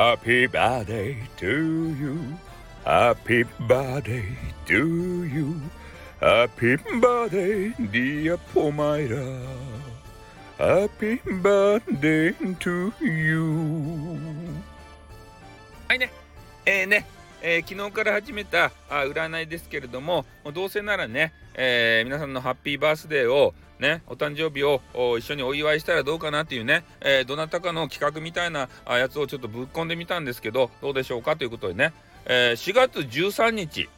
Happy birthday to you Happy birthday to you Happy birthday dear Pomaira Happy birthday to you はいねえー、ねえー、昨日から始めたあ占いですけれどもどうせならね、えー、皆さんのハッピーバースデーをね、お誕生日を一緒にお祝いしたらどうかなっていうね、えー、どなたかの企画みたいなやつをちょっとぶっ込んでみたんですけど、どうでしょうかということでね、えー、4月13日、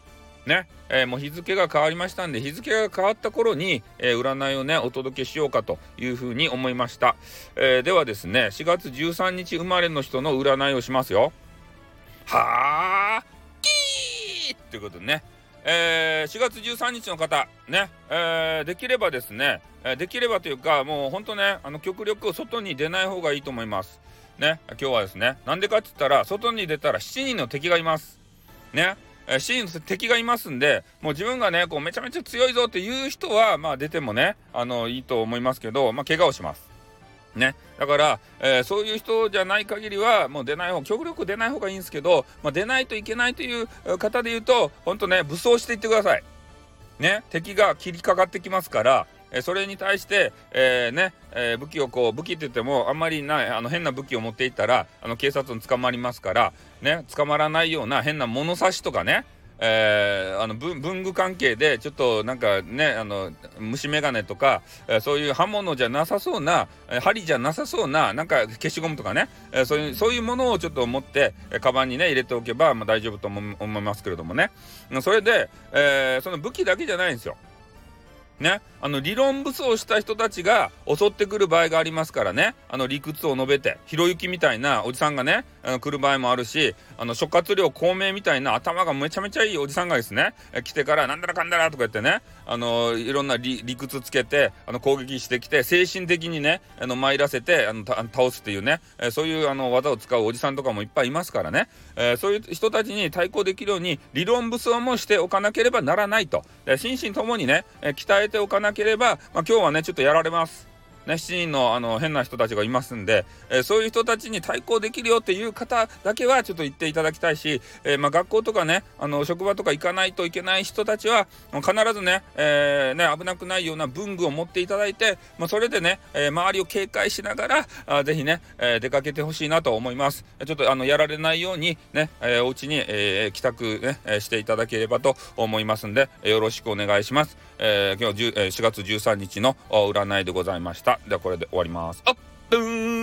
ね、えー、もう日付が変わりましたんで、日付が変わった頃に、えー、占いをね、お届けしようかというふうに思いました。えー、ではですね、4月13日生まれの人の占いをしますよ。はあ、キーっていうことでね、えー、4月13日の方、ね、えー、できればですね、えー、できればというか、もう本当ね、あの極力外に出ない方がいいと思います。ね、今日はですね、なんでかって言ったら、外に出たら7人の敵がいます。ね、えー、7人の敵がいますんで、もう自分がね、こうめちゃめちゃ強いぞっていう人は、まあ出てもね、あの、いいと思いますけど、まあ怪我をします。ね。だから、えー、そういう人じゃない限りは、もう出ない方、極力出ない方がいいんですけど、まあ、出ないといけないという方で言うと、ほんとね、武装していってください。ね。敵が切りかかってきますから、えー、それに対して、えー、ね、え武器をこう、武器って言っても、あんまりない、あの、変な武器を持っていったら、あの、警察に捕まりますから、ね、捕まらないような変な物差しとかね、えー、あの文具関係でちょっとなんかねあの虫眼鏡とか、えー、そういう刃物じゃなさそうな、針じゃなさそうななんか消しゴムとかね、えー、そういうそういうものをちょっと持って、えー、カバンにね入れておけば、まあ、大丈夫と思いますけれどもねそれで、えー、その武器だけじゃないんですよ。ね、あの理論武装した人たちが襲ってくる場合がありますからね。あの理屈を述べてひろゆきみたいなおじさんがねあの来る場合もあるしあの諸葛亮孔明みたいな頭がめちゃめちゃいいおじさんがですね来てからなんだらかんだらとか言ってねあのいろんな理屈つけてあの攻撃してきて精神的にねあの参らせてあの倒すっていうね、そういうあの技を使うおじさんとかもいっぱいいますからね、えー、そういう人たちに対抗できるように理論武装もしておかなければならないと。心身ともにね、鍛ええておかなければ、まあ、今日はねちょっとやられます。ね、7人のあの変な人たちがいますんで、えー、そういう人たちに対抗できるよっていう方だけはちょっと言っていただきたいし、えー、まあ、学校とかねあの職場とか行かないといけない人たちは必ずね,、えー、ね危なくないような文具を持っていただいて、まあ、それでね、え周りを警戒しながらあぜひね、え出かけてほしいなと思います。ちょっとあのやられないようにね、えー、お家に、え帰宅ね、えしていただければと思いますんでよろしくお願いします、え今日4月13日の占いでございました。ではこれで終わります。あっ、ドゥーン